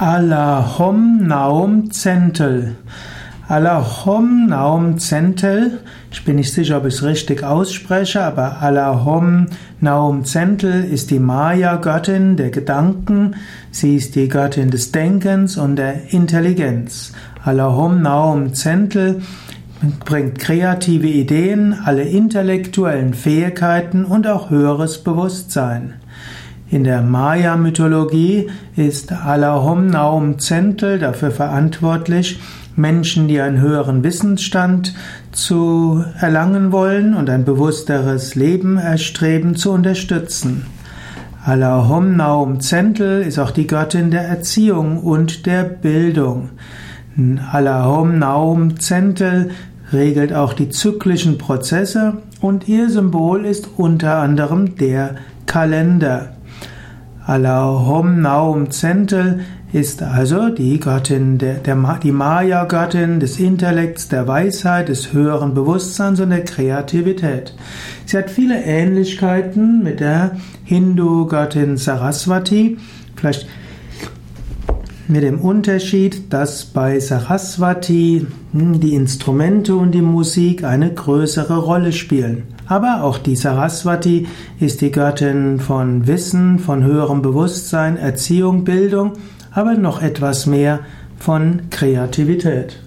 Allahom Naum Zentel. Allahom Naum Zentel. Ich bin nicht sicher, ob ich es richtig ausspreche, aber Allahom Naum Zentel ist die Maya-Göttin der Gedanken. Sie ist die Göttin des Denkens und der Intelligenz. Allahom Naum Zentel bringt kreative Ideen, alle intellektuellen Fähigkeiten und auch höheres Bewusstsein. In der Maya-Mythologie ist Allahom Naum Zentel dafür verantwortlich, Menschen, die einen höheren Wissensstand zu erlangen wollen und ein bewussteres Leben erstreben, zu unterstützen. Allahom Naum Zentel ist auch die Göttin der Erziehung und der Bildung. Allahom Naum Zentel regelt auch die zyklischen Prozesse und ihr Symbol ist unter anderem der Kalender. Allahom Naum Zentel ist also die Göttin, der, der, die Maya-Göttin des Intellekts, der Weisheit, des höheren Bewusstseins und der Kreativität. Sie hat viele Ähnlichkeiten mit der Hindu-Göttin Saraswati, vielleicht mit dem Unterschied, dass bei Saraswati hm, die Instrumente und die Musik eine größere Rolle spielen. Aber auch die Saraswati ist die Göttin von Wissen, von höherem Bewusstsein, Erziehung, Bildung, aber noch etwas mehr von Kreativität.